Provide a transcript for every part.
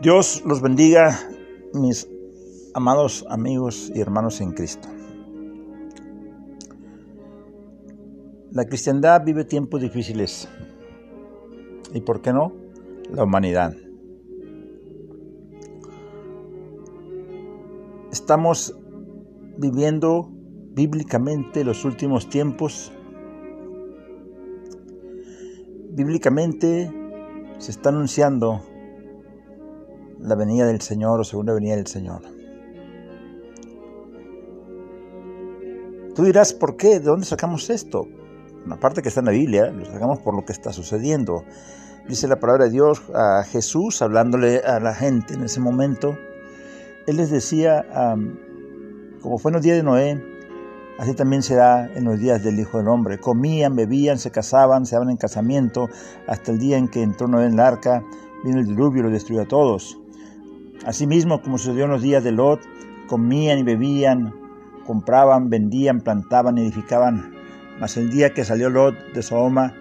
Dios los bendiga, mis amados amigos y hermanos en Cristo. La cristiandad vive tiempos difíciles. ¿Y por qué no? La humanidad. Estamos viviendo bíblicamente los últimos tiempos. Bíblicamente se está anunciando la venida del Señor o segunda venida del Señor. Tú dirás, ¿por qué? ¿De dónde sacamos esto? Una parte que está en la Biblia, lo sacamos por lo que está sucediendo. Dice la palabra de Dios a Jesús, hablándole a la gente en ese momento. Él les decía, como fue en los días de Noé, así también será en los días del Hijo del Hombre. Comían, bebían, se casaban, se daban en casamiento, hasta el día en que entró Noé en la arca, vino el diluvio y lo destruyó a todos. Asimismo, como sucedió en los días de Lot, comían y bebían, compraban, vendían, plantaban, edificaban. Mas el día que salió Lot de Sodoma,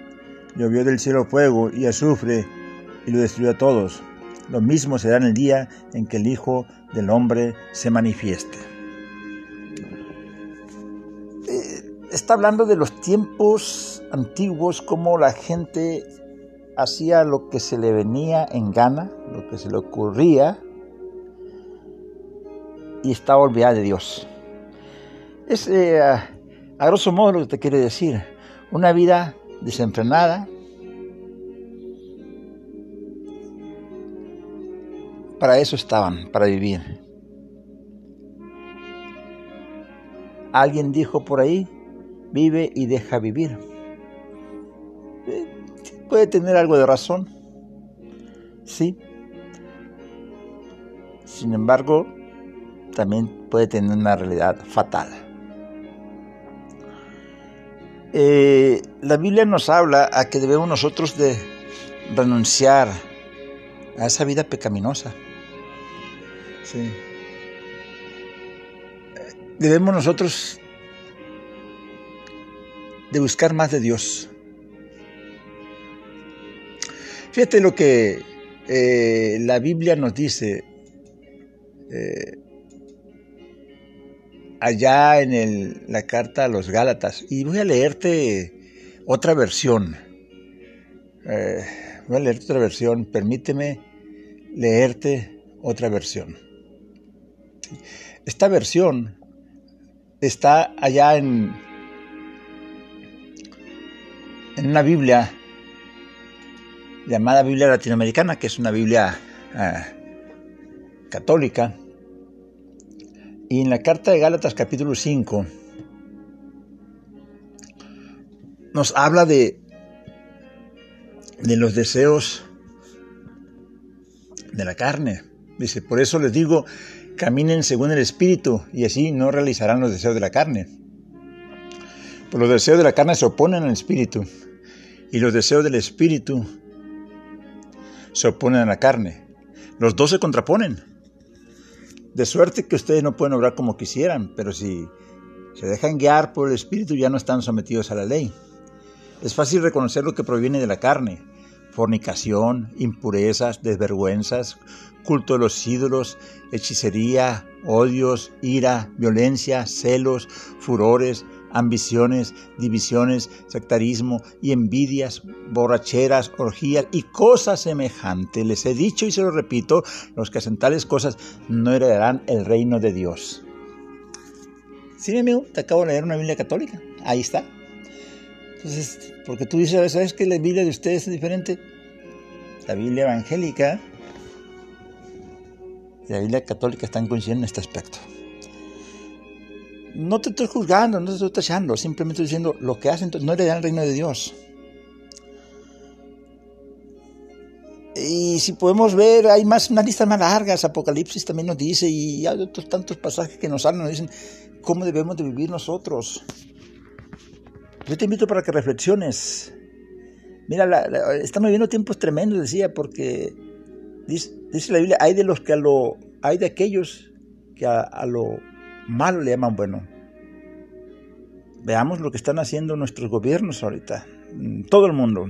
llovió del cielo fuego y azufre y lo destruyó a todos. Lo mismo será en el día en que el Hijo del Hombre se manifieste. Eh, está hablando de los tiempos antiguos, como la gente hacía lo que se le venía en gana, lo que se le ocurría, y estaba olvidada de Dios. Es eh, a grosso modo lo que te quiere decir. Una vida desenfrenada. Para eso estaban, para vivir. Alguien dijo por ahí, vive y deja vivir. Eh, puede tener algo de razón, sí. Sin embargo, también puede tener una realidad fatal. Eh, la Biblia nos habla a que debemos nosotros de renunciar a esa vida pecaminosa. Debemos nosotros de buscar más de Dios. Fíjate lo que eh, la Biblia nos dice. Eh, allá en la carta a los Gálatas y voy a leerte otra versión. Eh, voy a leerte otra versión, permíteme leerte otra versión. Esta versión está allá en, en una Biblia llamada Biblia Latinoamericana, que es una Biblia eh, católica y en la carta de Gálatas capítulo 5 nos habla de, de los deseos de la carne. Dice, por eso les digo, caminen según el Espíritu y así no realizarán los deseos de la carne. Pues los deseos de la carne se oponen al Espíritu y los deseos del Espíritu se oponen a la carne. Los dos se contraponen. De suerte que ustedes no pueden obrar como quisieran, pero si se dejan guiar por el Espíritu ya no están sometidos a la ley. Es fácil reconocer lo que proviene de la carne, fornicación, impurezas, desvergüenzas, culto de los ídolos, hechicería, odios, ira, violencia, celos, furores, ambiciones, divisiones, sectarismo y envidias, borracheras, orgías y cosas semejantes. Les he dicho y se lo repito, los que hacen tales cosas no heredarán el reino de Dios. Sí, mi amigo, te acabo de leer una Biblia católica. Ahí está. Entonces, porque tú dices, ¿sabes que la Biblia de ustedes es diferente? La Biblia evangélica y la Biblia católica están coincidiendo en este aspecto no te estoy juzgando, no te estoy tachando, simplemente estoy diciendo lo que hacen no heredan el reino de Dios. Y si podemos ver, hay más, unas listas más largas, Apocalipsis también nos dice, y hay otros tantos pasajes que nos hablan, nos dicen cómo debemos de vivir nosotros. Yo te invito para que reflexiones. Mira, estamos viviendo tiempos tremendos, decía, porque dice, la Biblia, hay de los que a lo, hay de aquellos que a lo malo le llaman bueno. Veamos lo que están haciendo nuestros gobiernos ahorita, todo el mundo,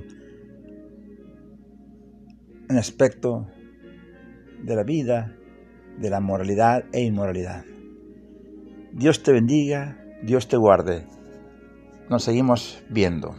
en aspecto de la vida, de la moralidad e inmoralidad. Dios te bendiga, Dios te guarde. Nos seguimos viendo.